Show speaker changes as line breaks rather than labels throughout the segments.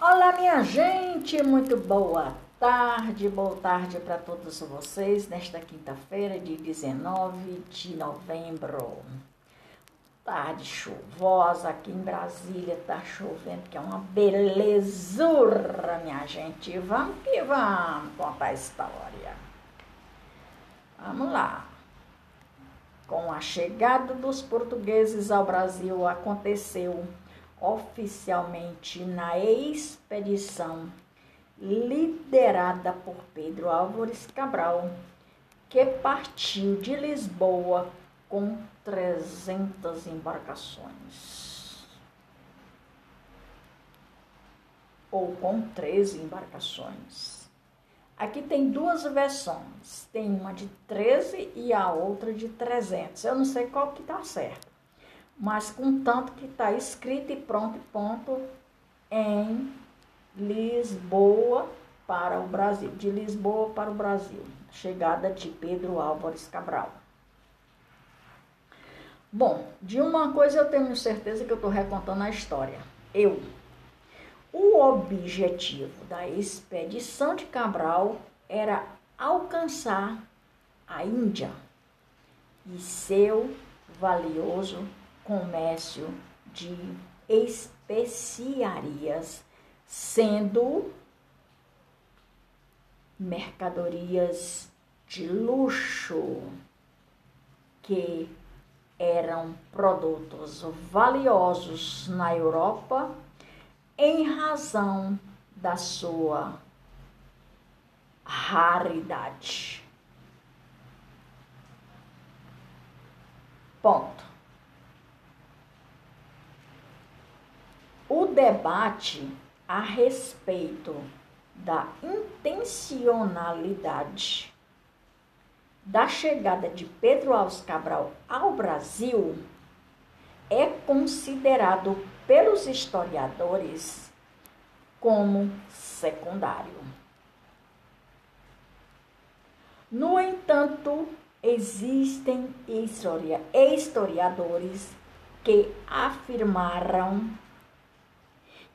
Olá, minha gente, muito boa tarde, boa tarde para todos vocês nesta quinta-feira de 19 de novembro. Tarde chuvosa aqui em Brasília, tá chovendo, que é uma belezura, minha gente. Vamos que vamos contar a história. Vamos lá. Com a chegada dos portugueses ao Brasil, aconteceu oficialmente na expedição liderada por Pedro Álvares Cabral, que partiu de Lisboa com 300 embarcações. Ou com 13 embarcações. Aqui tem duas versões, tem uma de 13 e a outra de 300. Eu não sei qual que está certo mas com tanto que está escrito e pronto e ponto em Lisboa para o Brasil, de Lisboa para o Brasil, chegada de Pedro Álvares Cabral. Bom, de uma coisa eu tenho certeza que eu estou recontando a história. Eu. O objetivo da expedição de Cabral era alcançar a Índia e seu valioso comércio de especiarias, sendo mercadorias de luxo que eram produtos valiosos na Europa em razão da sua raridade. Ponto. O debate a respeito da intencionalidade da chegada de Pedro Alves Cabral ao Brasil é considerado pelos historiadores como secundário. No entanto, existem historiadores que afirmaram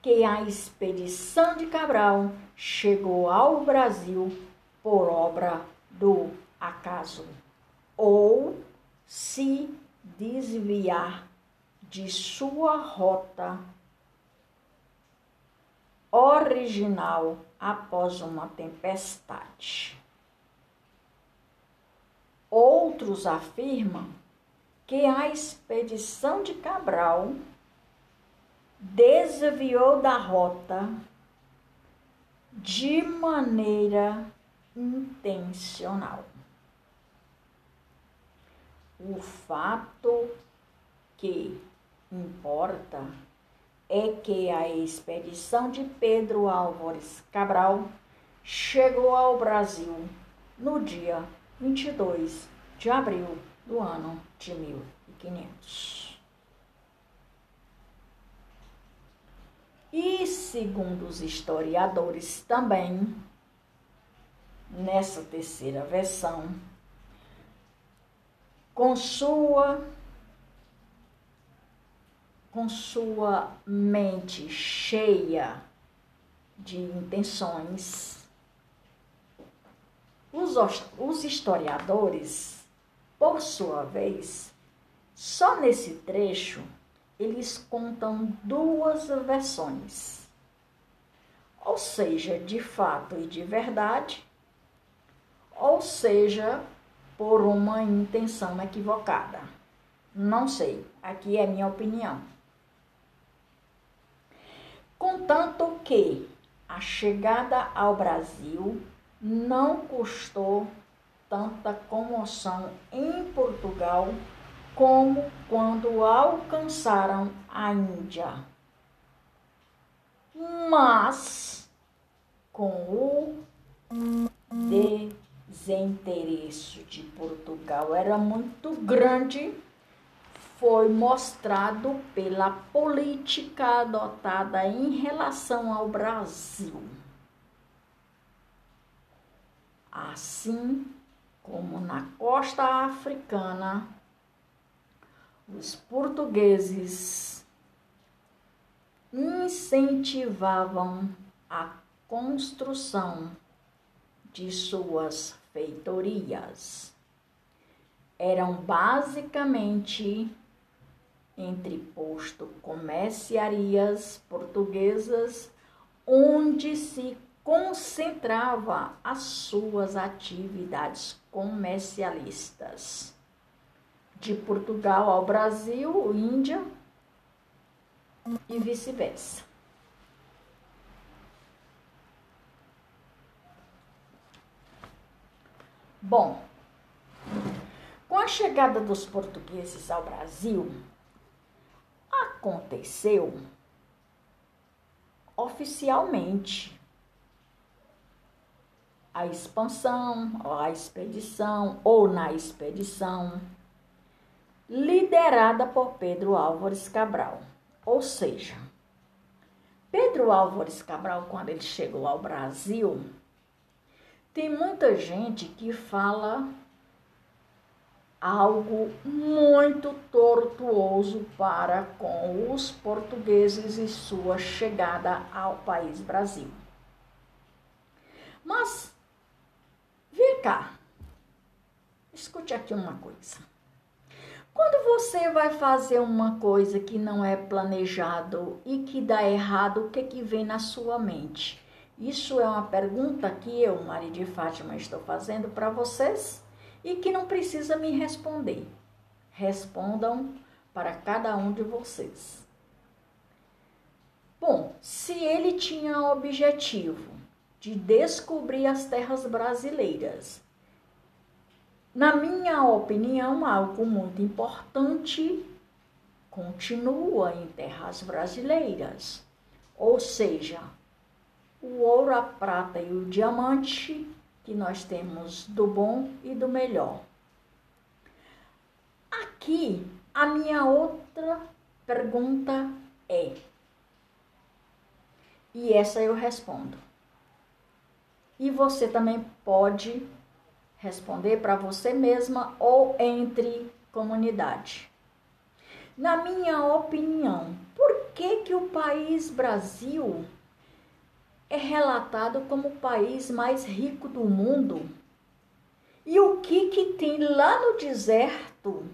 que a expedição de Cabral chegou ao Brasil por obra do acaso ou se desviar de sua rota original após uma tempestade. Outros afirmam que a expedição de Cabral desviou da rota de maneira intencional. O fato que importa é que a expedição de Pedro Álvares Cabral chegou ao Brasil no dia 22 de abril do ano de 1500. E, segundo os historiadores também, nessa terceira versão, com sua com sua mente cheia de intenções, os, os historiadores, por sua vez, só nesse trecho eles contam duas versões. Ou seja, de fato e de verdade, ou seja, por uma intenção equivocada. Não sei, aqui é minha opinião. Contanto que a chegada ao Brasil não custou tanta comoção em Portugal como quando alcançaram a Índia. Mas com o desinteresse de Portugal era muito grande, foi mostrado pela política adotada em relação ao Brasil. Assim como na costa africana, os portugueses incentivavam a construção de suas feitorias. Eram basicamente entreposto comerciarias portuguesas onde se concentrava as suas atividades comercialistas. De Portugal ao Brasil, Índia e vice-versa. Bom, com a chegada dos portugueses ao Brasil, aconteceu oficialmente a expansão, a expedição ou na expedição, liderada por Pedro Álvares Cabral. Ou seja, Pedro Álvares Cabral, quando ele chegou ao Brasil, tem muita gente que fala algo muito tortuoso para com os portugueses e sua chegada ao país Brasil. Mas Vem cá. Escute aqui uma coisa. Quando você vai fazer uma coisa que não é planejado e que dá errado, o que que vem na sua mente? Isso é uma pergunta que eu, Maria de Fátima, estou fazendo para vocês e que não precisa me responder. Respondam para cada um de vocês. Bom, se ele tinha objetivo de descobrir as terras brasileiras. Na minha opinião, algo muito importante continua em terras brasileiras, ou seja, o ouro, a prata e o diamante que nós temos do bom e do melhor. Aqui, a minha outra pergunta é, e essa eu respondo. E você também pode responder para você mesma ou entre comunidade. Na minha opinião, por que, que o país Brasil é relatado como o país mais rico do mundo? E o que, que tem lá no deserto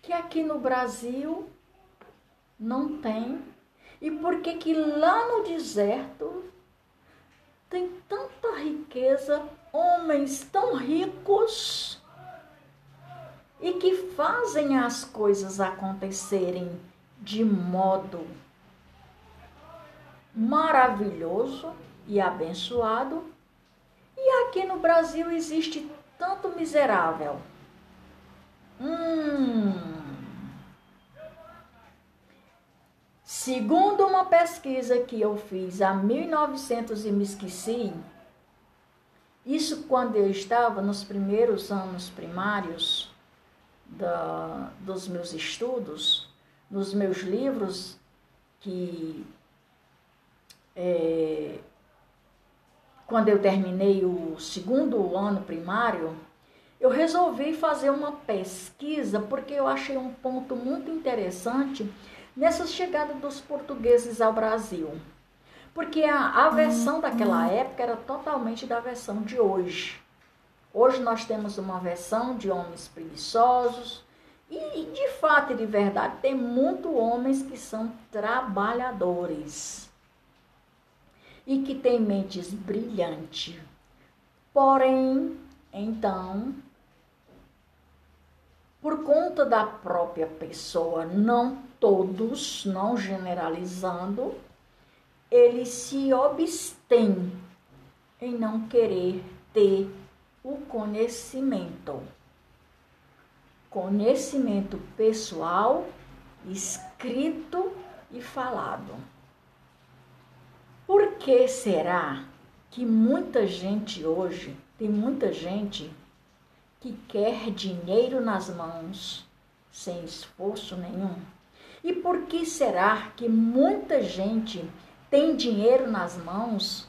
que aqui no Brasil não tem? E por que, que lá no deserto tem tanta riqueza, homens tão ricos e que fazem as coisas acontecerem de modo maravilhoso e abençoado. E aqui no Brasil existe tanto miserável. Hum, Segundo uma pesquisa que eu fiz há 1900 e me esqueci, quando eu estava nos primeiros anos primários da, dos meus estudos, nos meus livros, que é, quando eu terminei o segundo ano primário, eu resolvi fazer uma pesquisa porque eu achei um ponto muito interessante nessa chegada dos portugueses ao Brasil. Porque a, a versão daquela época era totalmente da versão de hoje. Hoje nós temos uma versão de homens preguiçosos, e de fato e de verdade, tem muitos homens que são trabalhadores e que têm mentes brilhantes. Porém, então, por conta da própria pessoa não todos, não generalizando, ele se abstém em não querer ter o conhecimento. Conhecimento pessoal, escrito e falado. Por que será que muita gente hoje, tem muita gente que quer dinheiro nas mãos sem esforço nenhum? E por que será que muita gente tem dinheiro nas mãos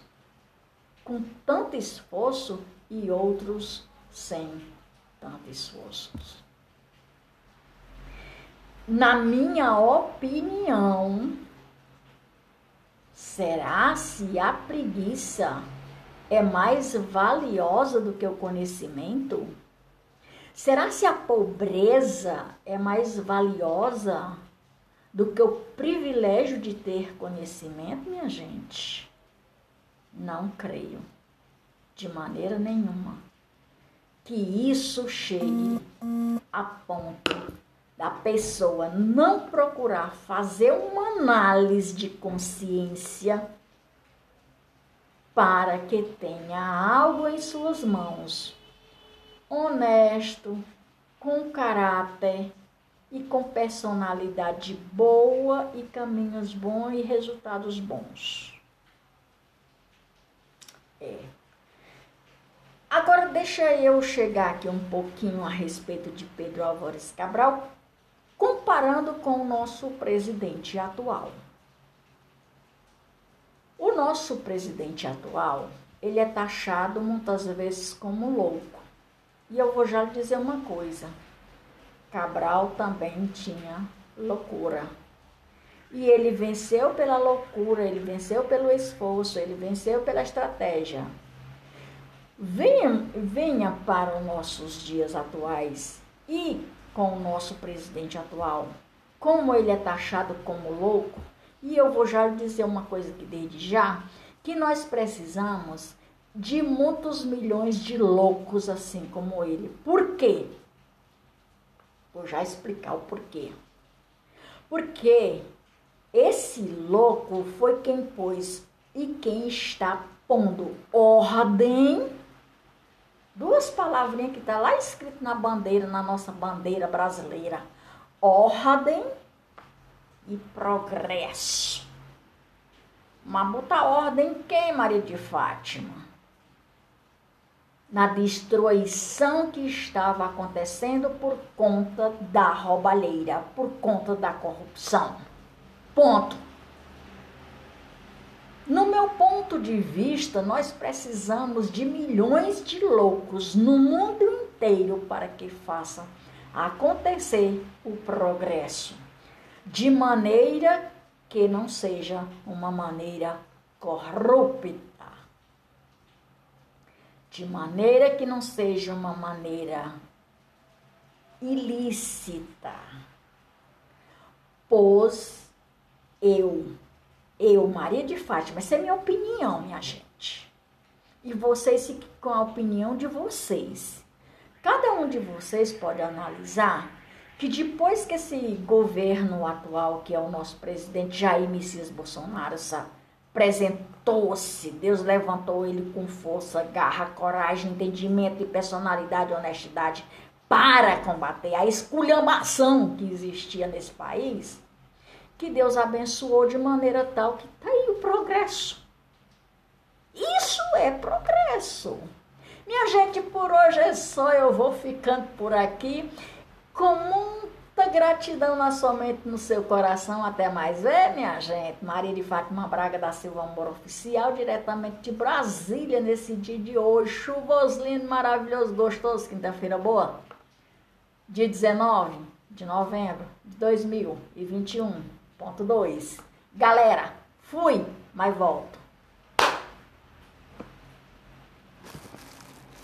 com tanto esforço e outros sem tanto esforço? na minha opinião, será se a preguiça é mais valiosa do que o conhecimento? Será se a pobreza é mais valiosa do que o privilégio de ter conhecimento, minha gente? Não creio, de maneira nenhuma, que isso chegue a ponto da pessoa não procurar fazer uma análise de consciência para que tenha algo em suas mãos honesto, com caráter e com personalidade boa e caminhos bons e resultados bons. É. Agora deixa eu chegar aqui um pouquinho a respeito de Pedro Álvares Cabral, comparando com o nosso presidente atual. O nosso presidente atual, ele é taxado muitas vezes como louco. E eu vou já lhe dizer uma coisa. Cabral também tinha loucura. E ele venceu pela loucura, ele venceu pelo esforço, ele venceu pela estratégia. Venha, venha para os nossos dias atuais e com o nosso presidente atual, como ele é taxado como louco, e eu vou já dizer uma coisa que desde já, que nós precisamos de muitos milhões de loucos assim como ele. Por quê? Vou já explicar o porquê. Porque esse louco foi quem pôs e quem está pondo ordem. Duas palavrinhas que está lá escrito na bandeira, na nossa bandeira brasileira. Ordem e progresso. Mas botar ordem quem, Maria de Fátima? Na destruição que estava acontecendo por conta da roubalheira, por conta da corrupção. Ponto. No meu ponto de vista, nós precisamos de milhões de loucos no mundo inteiro para que façam acontecer o progresso, de maneira que não seja uma maneira corrupta de maneira que não seja uma maneira ilícita, pois eu, eu, Maria de Fátima, essa é minha opinião, minha gente. E vocês com a opinião de vocês. Cada um de vocês pode analisar que depois que esse governo atual, que é o nosso presidente Jair Messias Bolsonaro, sabe, apresentou-se, Deus levantou ele com força, garra, coragem, entendimento e personalidade honestidade para combater a esculhambação que existia nesse país, que Deus abençoou de maneira tal que está aí o progresso. Isso é progresso. Minha gente, por hoje é só, eu vou ficando por aqui com muita gratidão na sua mente, no seu coração. Até mais ver, minha gente. Maria de Fátima Braga da Silva Amor Oficial, diretamente de Brasília, nesse dia de hoje. Chuvoso, lindo, maravilhoso, gostoso. Quinta-feira boa. Dia 19 de novembro de 2021.2. Galera, fui, mas volto.